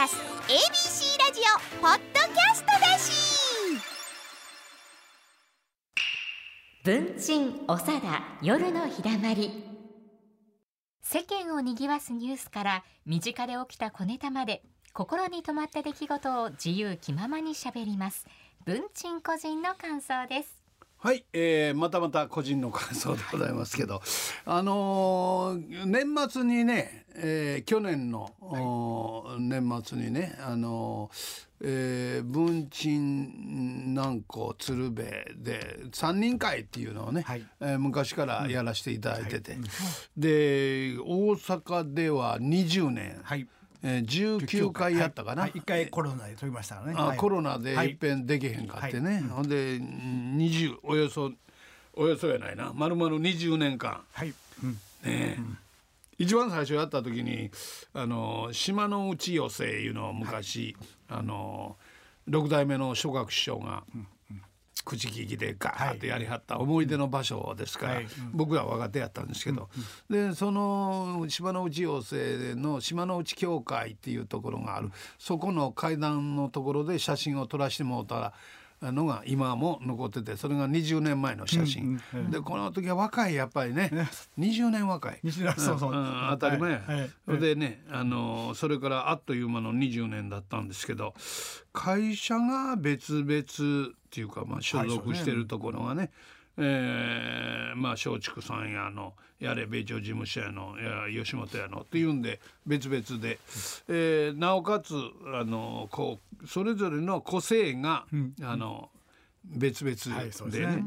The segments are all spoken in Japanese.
ラス ABC ラジオポッドキャストだし。文鎮おさだ夜のひだまり。世間を賑わすニュースから身近で起きた小ネタまで心に留まった出来事を自由気ままにしゃべります。文鎮個人の感想です。はい、えー、またまた個人の感想でございますけどあのー年末にね、えー去年の、おー年末にねあのーえー文鎮南光鶴瓶で三人会っていうのをね、はい。えー昔からやらせていただいてて、で大阪では20年、はいえー、19回やったかな、はい。一回コロナで飛びましたからね。あはい。コロナではい。いっぺんできへんかってね、ほんで20およそおよそやないな。丸々20年間。はい。うん。ねえ、一番最初やった時にあの島の内寄せいうのを昔、あの六代目の諸学師匠が、口利きでガーッとやりはった思い出の場所ですから、はい。僕ら若手やったんですけど、でその島の内寄せの島の内教会っていうところがあるそこの階段のところで写真を撮らせてもらったのが今も残っててそれが20年前の写真、でこの時は若いやっぱりね20年若い。20年そうそう、ん当たり前や、はい。はい。それでね、あのそれからあっという間の20年だったんですけど会社が別々っていうか、まあ、所属してるところがね、えーまあ松竹さんやのやれ米朝事務所やのや吉本やのっていうんで別々で、えーなおかつあのこうそれぞれの個性が、あの別々でねですね。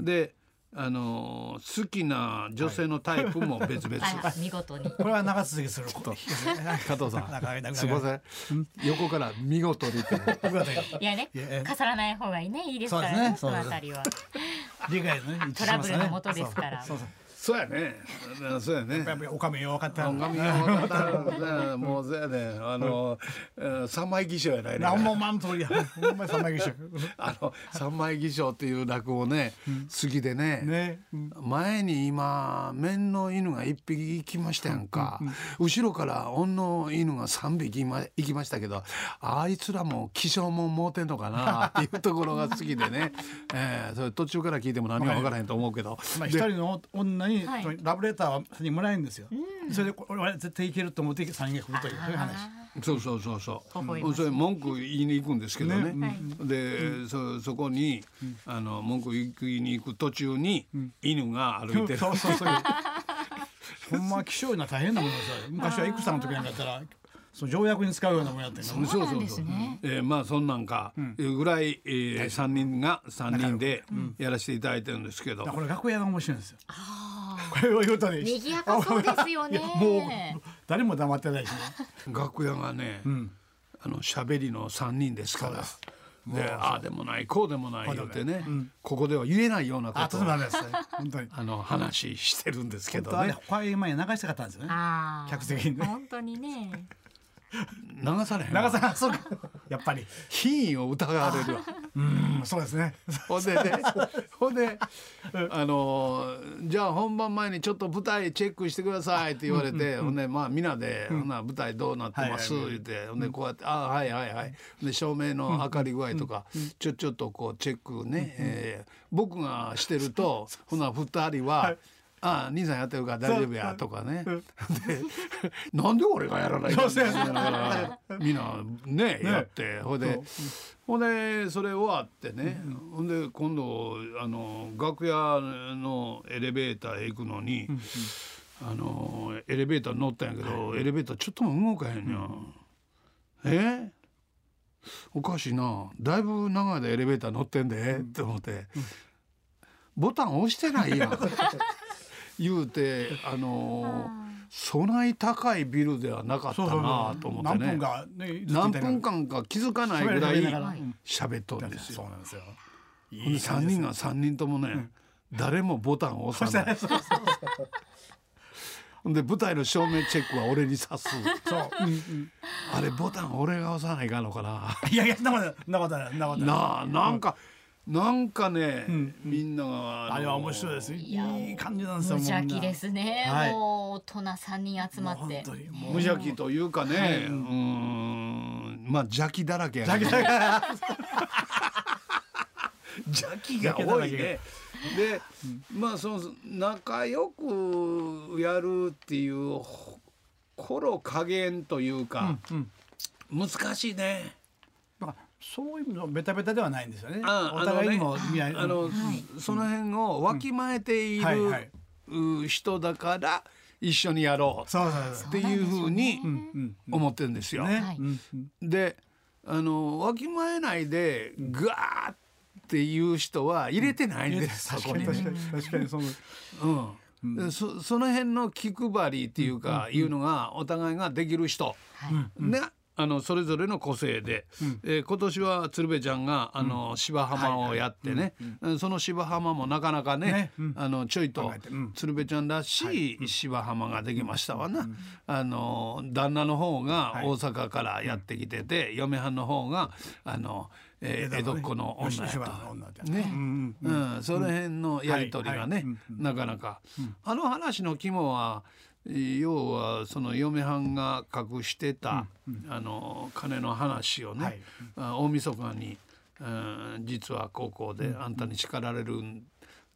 であの好きな女性のタイプも別々。あら 見事に。これは長続きすること。加藤さん、すみません。横から見事にって。いやねいやえ？飾らない方がいいね。いいですからね。そね。そのあたりは。理解ねトラブルの元ですから。そうそうそうやね。そうやね。おかみよ分かった。おかみが分かった。もうそうやね。あの、え ー三枚起請やないね。何もまん通りや。ほんまに三枚儀式 あの三枚起請っていう落語ね、好きでね。ね。うん。前に今面の犬が一匹行きましたやんか、後ろから女の犬が三匹行きましたけどあいつらも気性ももうてんのかなっていうところが好きでね、えー、それ途中から聞いても何も分からへんと思うけど、まあ一人の女にはい。ラブレターは先にもらえるんですよ。それで俺は絶対いけると思って三人が来るというそういう話そうそう。そうそうそれ文句言いに行くんですけどね。ねで、そそこに、あの文句言いに行く途中に、犬が歩いてる。そうそうそう。ほんま気象な大変なものですよ。昔は戦の時なんかやったらその条約に使うようなものやってんの。そうなんですね。えーまあそんなんか、いうぐらい、えー、3人が3人でやらせていただいてるんですけど、これ楽屋が面白いんですよこれを言うとね賑やかそうですよね。もう誰も黙ってないしね。楽屋がね、あの喋りの3人ですから。でああでもないこうでもない言ってね、ここでは言えないようなことをあね。本当にあの話してるんですけ本当はねどねこういう前に流したかったんですよね。客席にね。本当にね。流されへんわ。長さんそうか。やっぱり。品位を疑われるわ うんそうですね。ほんでね ほんであのじゃあ本番前にちょっと舞台チェックしてくださいって言われて、ほんでまあみんなで、ほんなら舞台どうなってます、はいはい言ってほんでこうやって「あはいはいはい」で照明の明かり具合とか、ちょちょっとこうチェックね、えー僕がしてるとほな二人は。ああ兄さんやってるから大丈夫やとかね。でなんで俺がやらないかんそうそう。だからみんなねやってほんでほんでそれ終わってね、ほんで今度あの楽屋のエレベーターへ行くのに、あのエレベーター乗ったんやけど、エレベーターちょっとも動かへんやん。え？おかしいな。だいぶ長い間エレベーター乗ってんで、って思って、ボタン押してないやん言うてあのそない高いビルではなかったなと思ってね。何分間か気づかないぐらい喋っとるんですよ。そうなんですよ。いほんで3人が3人ともね、誰もボタンを押さない。ほんで舞台の照明チェックは俺に刺す。そう。あれボタン俺が押さないかんのかな。いやいやなことななことななことない。なあなんか、なんかね、みんながあれは面白いです。いい感じなんですよ無邪気ですね、はい。もう大人三人集まって。無邪気というかね、うーん。まあ邪気だらけやね。だら 邪気が多いね。で、まあその仲良くやるっていうほ頃加減というか、うん。難しいね。そういうのベタベタではないんですよね。あお互いにもあ見合いあの、その辺をわきまえている、人だから一緒にやろうっていうふうにうん思ってるんですよ。であのわきまえないでガーっていう人は入れてないんです、確かに。確かにそのうん。でそその辺の気配りっていうか、いうのがお互いができる人、ねあのそれぞれの個性で、えー今年は鶴瓶ちゃんがあの、芝浜をやってね、うんその芝浜もなかなかねね。うん。あのちょいと鶴瓶ちゃんらしい芝浜ができましたわな、あの旦那の方が大阪からやってきてて、嫁はんの方があの、えー江戸っ子の女やと。ね。うんうん、その辺のやり取りがね、はいはい。なかなか、あの話の肝は要はその嫁はんが隠してた、あの金の話をね、はい。あ大晦日に、うん、実は高校であんたに叱られるん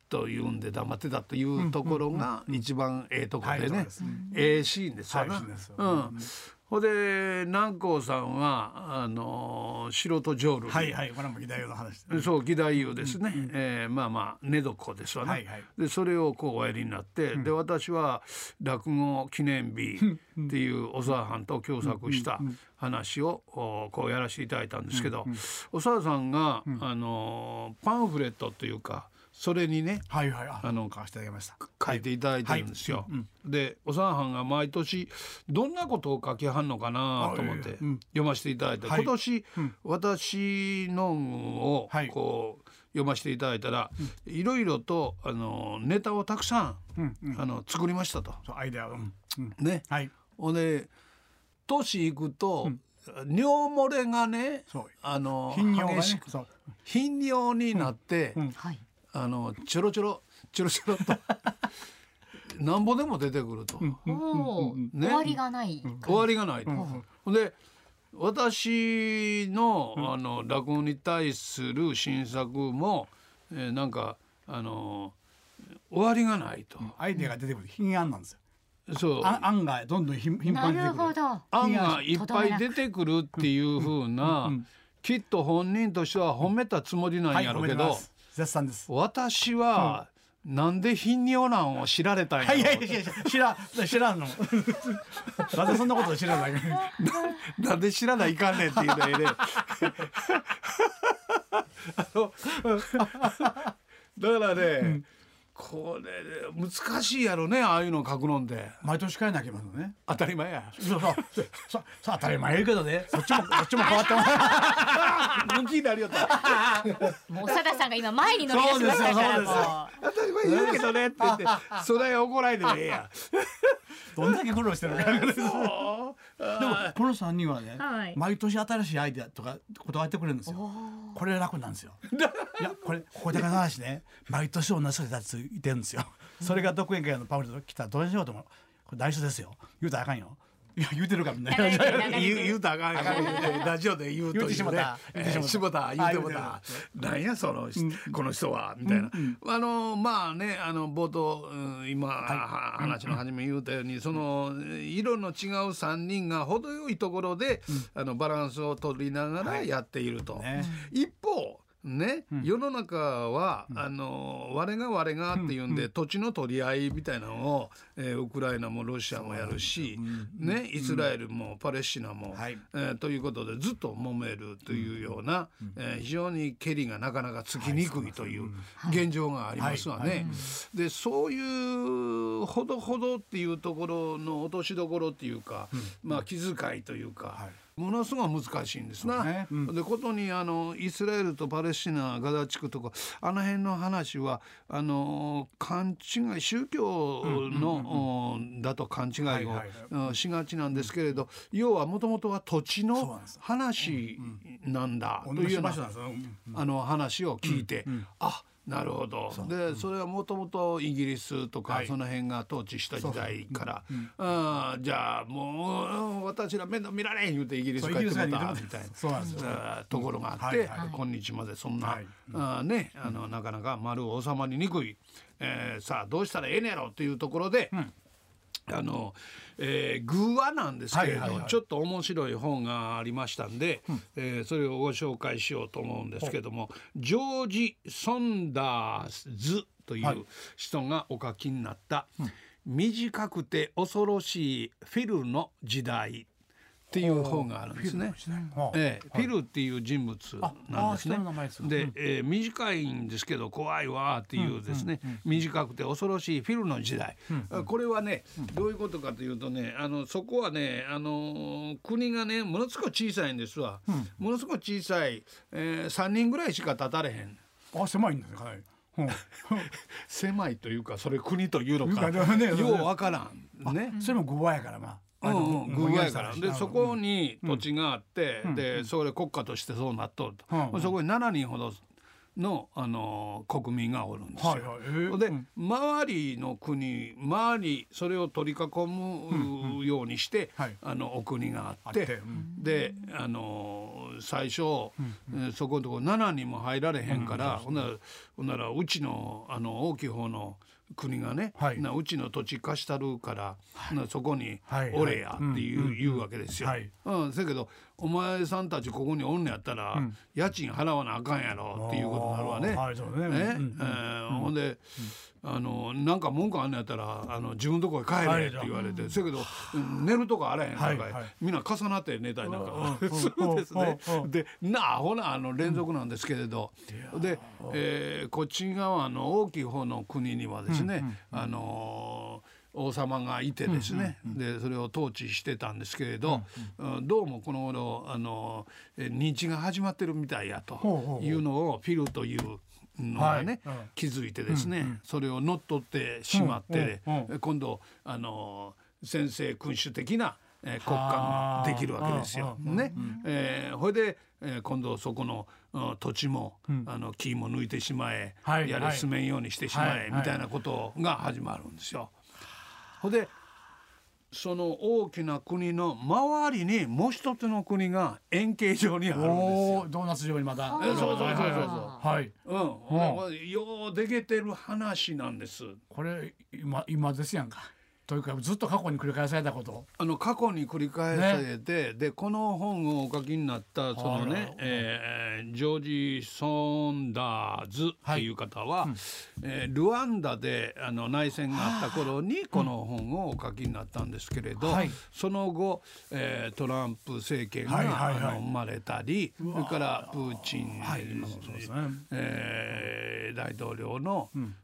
というんで黙ってたというところが一番ええとこでね。ええシーンですよな。ほんで南光さんはあの素人浄瑠璃。はいはい。これも義太夫の話でそう義太夫ですね、えーまあまあ寝床ですわね、はいはい。でそれをこうおやりになって、で私は落語記念日っていう小沢藩と共作した話をおこうやらせていただいたんですけど、小沢さんが、あのーパンフレットというかそれにねはいはい。あ。あの買わせてあげました。書いていただいてるんですよ。でおさんはんが毎年どんなことを書きはんのかなと思って読ませていただいて、はい。今年、私のをはい。こう読ませていただいたら、いろいろとあのネタをたくさん、うんうん。あの作りましたと。アイデア。うん。うん。ね、はい。ほんで年いくと、尿漏れがねあの頻尿が激しく頻尿になって、うん。はいあのちょろちょろちょろちょろと。なんぼでも出てくると、ね。終わりがない。終わりがないと。ほんで私の,、あの落語に対する新作も、えーなんかあの終わりがないと。アイデアが出てくる品案なんですよ。そう。あ案がどんどん頻繁に出てくる。るほど。案がいっぱい出てくるっていう風な、きっと本人としては褒めたつもりなんはいやろうけど、褒めてます絶賛です。私は、なんで頻尿なんを知られたんやいいやいやいや知らん。知らんの。なぜそんなこと知らない？なんで知らないかんねんっていうので、ね、あのだからね、これ難しいやろねああいうの書くのって。毎年変えなきゃいけね。当たり前や。そう。そう。そう。そう当たり前やけどね。そっちもそっちも変わってます向きになりよったも う長田さんが今前に乗り出しましたからそうですよもう。当たり前言うけどねって言ってそれ怒られてもええやどんだけ苦労してるのかでもこの3人はね、はい。毎年新しいアイデアとか断ってくれるんですよ。これ楽なんですよ。いやこれここだけの話ね毎年同じ人たちいてるんですよ。それが独演会のパンフレット来たらどうしようと思う。これ内緒ですよ。言うたらあかんよ。いや言うてるかみんな。言うる。言うたらあかんよ。ラジオで言うと言うてしもた。しもた。言うてもあた。なんやそのこの人はみたいな。あのまあねあの冒頭うん今は話の初め言うたようにその色の違う3人が程よいところであのバランスを取りながらやっていると。ね。一方ね、世の中は、あの我が我がっていうんで、土地の取り合いみたいなのを、えーウクライナもロシアもやるし、ね、イスラエルもパレスチナも、はい。えーということでずっと揉めるというような、えー非常にけりがなかなかつきにくいという現状がありますわね。でそういうほどほどっていうところの落としどころっていうか、まあ気遣いというか。はいものすごい難しいんですな。ね。うん。でことにあのイスラエルとパレスチナガザ地区とかあの辺の話はあの勘違い宗教の、おだと勘違いを、しがちなんですけれど要はもともとは土地の話なんだというようなあの話を聞いて、あなるほど。で、それはもともとイギリスとか、はい。その辺が統治した時代から、あーじゃあもう私ら面倒見られん言うてイギリス帰ってもイギリスた。みたいな。ところがあって、今日までそんな、はい。あーねあのなかなか丸収まりにくい、えーさあどうしたらええねやろっていうところで、あの、えー、偶話なんですけれど、はいはいはい。ちょっと面白い本がありましたんで、えーそれをご紹介しようと思うんですけどもジョージ・ソンダーズといはい。う人がお書きになった「短くて恐ろしいフィルの時代」っていう本があるんですね。はあええ、フィルっていう人物なんですね。です。で、えー短いんですけど怖いわっていうですね、短くて恐ろしいフィルの時代、これはね、どういうことかというとねあのそこはね、あのー国がねものすごく小さいんですわ、ものすごく小さい、えー、3人ぐらいしか立たれへん。あ狭いんですね。はい。うん。狭いというかそれ国というのか。ねようわからんね。それもグワやからまあうんうん、から。でそこに土地があって、でそれ国家としてそうなっとると、うんそこに7人ほどの、あの国民がおるんですよ。はいはい。えー。で、周りの国周りそれを取り囲むようにして、はい。あのお国があってあって。うん。であの最初、えーそこのとこ7人も入られへんから、ほんならほんならうちのあの大きい方の国がね、はい。なうちの土地貸したるから、なそこにはい。おれやっていう,、言うわけですよ。はい。うん、せやけどお前さんたちここにおんねやったら、家賃払わなあかんやろっていうことになるわね。はいそうえーほんで、あのなんか文句あんのやったらあの自分のとこへ帰れって言われて、せやけどうん寝るとこあらへんから、はいはい。みんな重なって寝たりなんかうん。するん ですね。でなあほなあの連続なんですけれど、で、えーこっち側の大きい方の国にはですね、あのー王様がいてですね、でそれを統治してたんですけれど、うんどうもこの頃あの認知が始まってるみたいやというのをフィルというのがね、気づいてですね、それを乗っ取ってしまって、今度あのー先制君主的な、えー国家ができるわけですよ。うんうんね、えーほいで、えー今度そこの、うん土地も、あの木も抜いてしまえ、やれはい。はい住めんようにしてしまえ、はい。みたいなことが始まるんですよ。ほいでその大きな国の周りにもう一つの国が円形状にあるんですよ。ドーナツ状にまだえそうそうそうそうはいうん、ようでけてる話なんです。これ今今ですやんかというかずっと過去に繰り返されたこと。あの過去に繰り返されて、でこの本をお書きになったそのね、えージョージ・ソンダーズっていう方は、えールワンダであの内戦があった頃にこの本をお書きになったんですけれど、はい。その後、えートランプ政権が、はいはいはい。あの生まれたりそれからプーチン、はいえー大統領の、うん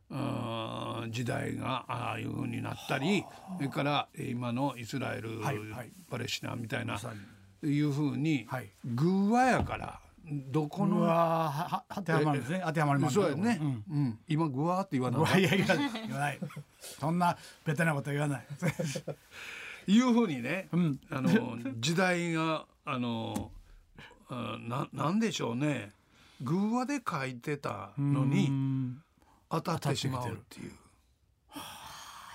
時代がああいうふうになったりそれからえー今のイスラエル、はいはい。パレスチナみたいなさいうふうに、はい。偶話やからどこうのはは当てはまるんですね。当てはまりますね、うん。うん。今グワーって言わなういわいやいや言わない。そんなベタなこと言わない。いうふうにね、うん。あの時代があのあななんでしょうね。偶話で書いてたのうにん当たってしまうっていう。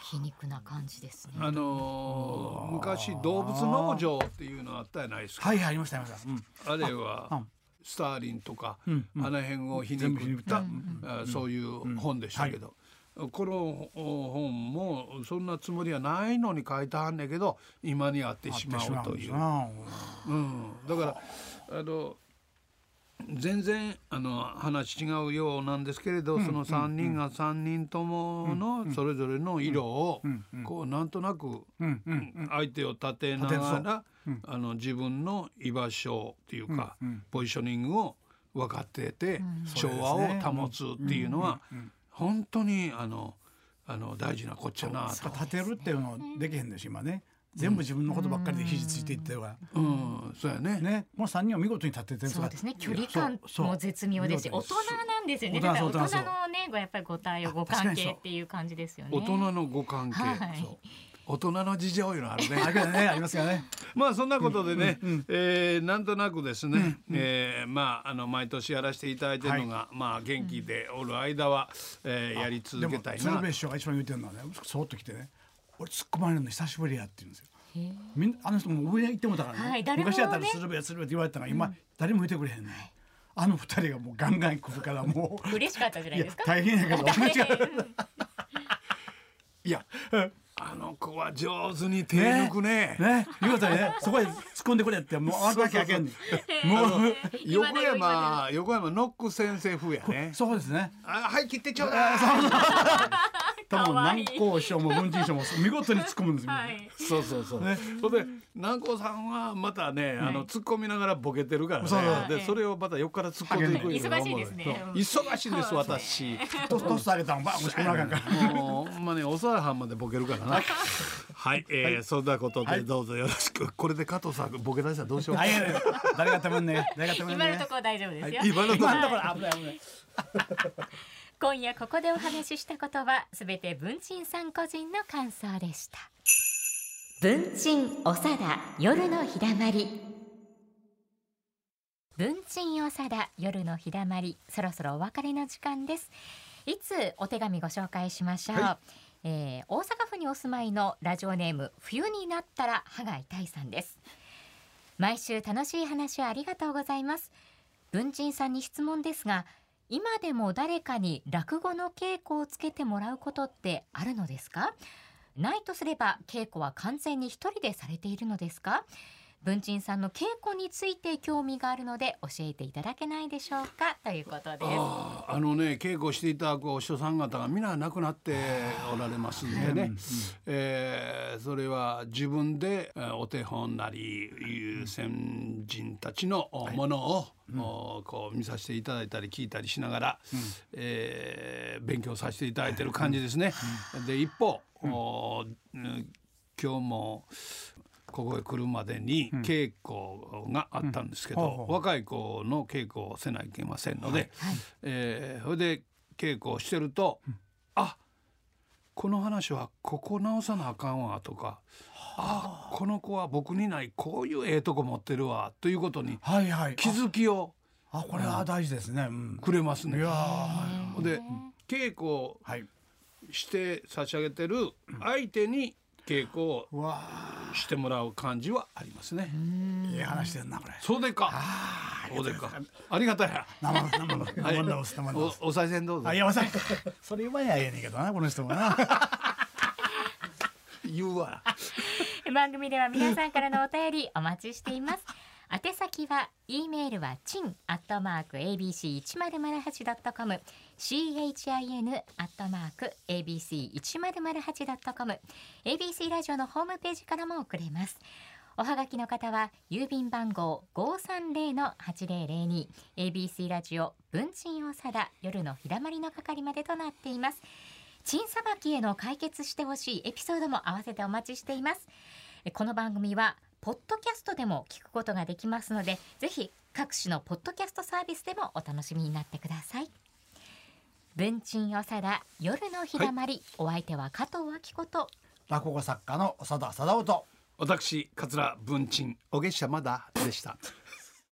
皮肉な感じですね。あのー昔動物農場っていうのあったじゃないですか。はいはいありましたありました、うん。あれはあうん。スターリンとか、うんうん。あの辺を皮肉った、皮肉った。あそういう本でしたけど、この本もそんなつもりはないのに書いてはんねんけど今にあってしまうという。うん、だからあの全然あの話違うようなんですけれど、その3人が3人とものそれぞれの色をこうなんとなくうんうんうん。相手を立てながら、あの自分の居場所っていうか、ポジショニングを分かってて、調和を保つっていうのは、本当にあのあの大事なこっちゃなと。立てるっていうのできへんです今ね全部自分のことばっかりで肘ついていってるから、うん、そうやね。ね。この三人は見事に立ててるそうですね距離感そうも絶妙ですし大人なんですよね。大人だから大人のねごやっぱりご対応ご関係っていう感じですよね大人のご関係、はい。そう大人の事情いうのあるね。あれねありますよね。まあそんなことでね、えーなんとなくですね、えーまああの毎年やらせていただいてるのが、まあ元気でおる間は、えーやり続けたいな。でも鶴瓶師匠が一番言うてるのはねそーっと来てね俺突っ込まれるの久しぶりやって言うんですよ。みんあの人も上に行ってもだからね、はい昔やったら鶴瓶鶴瓶って言われてたのが今、誰も言ってくれへんね、あの二人がもうガンガン来るからもう 嬉しかったじゃないいやですか大変。やけど。いや。あの子は上手に手抜くね。ね。見事にねそこで突っ込んでくれってもうあんだけ開けんねん。もう横山横山ノック先生風やね。そうですね。あはい切ってちょうだい多分南光師匠も文珍師匠も見事に突っ込むんですよ、はいそうそうそう。ねそれで南光さんはまたね、あの突っ込みながらボケてるからね。でそれをまた横から突っ込んでいく忙しいですね忙しいんです私。トストス上げたのバン押し込まなあかんからもうほんまねおさはんまでボケるからな。はい、えーそんなことでどうぞよろしく。これで加藤さんボケ出したらどうしよう。誰がたまんね誰がたまんね今のところ大丈夫ですよ、今のところ今のところ危ない危ない今夜ここでお話ししたことはすべて文鎮さん個人の感想でした。文鎮おさだ夜のひだまり。文鎮おさだ夜のひだまりそろそろお別れの時間です。いつお手紙ご紹介しましょう、はえー大阪府にお住まいのラジオネーム冬になったら歯が痛いさんです。毎週楽しい話をありがとうございます。文鎮さんに質問ですが今でも誰かに落語の稽古をつけてもらうことってあるのですか？ないとすれば稽古は完全に一人でされているのですか？文鎮さんの稽古について興味があるので教えていただけないでしょうか？ということです。あーあのね稽古していただくお師匠さん方が皆亡くなっておられますんでね、えーそれは自分でえーお手本なりいう先人たちのおものを、おこう見させていただいたり聞いたりしながら、えー勉強させていただいてる感じですね。で一方、おうん今日もここへ来るまでに稽古があったんですけど、若い子の稽古をせないけませんので、えーそれで稽古をしてると、あこの話はここ直さなあかんわとか、あ。この子は僕にないこういうええとこ持ってるわということにはいはい。気づきをあこれは大事ですね、うん、くれますね。いやー。で稽古して差し上げてる相手に稽古をしてもらう感じはありますね。ーいい話してんなこれそうでか。そうでか。ありがたや。生の生の生の生のおお賽銭どうぞあ。いやまさにそれ言わにゃええねんけどなこの人もな 言うわ。番組では皆さんからのお便りお待ちしています宛先は e メールはチンアットマーク abc 一0 0 8ドットコム chin アットマーク abc 一0 0 8ドットコム abc ラジオのホームページからも送れます。おはがきの方は郵便番号五三零の八零零二 ABC ラジオ文鎮おさだ夜のひだまりの係までとなっています。チンさばきへの解決してほしいエピソードも合わせてお待ちしています。えこの番組はポッドキャストでも聞くことができますので、ぜひ各種のポッドキャストサービスでもお楽しみになってください。文鎮おさだ夜のひだまり、お相手は加藤明子と落語作家の長田貞夫と私桂文鎮お月謝まだでした。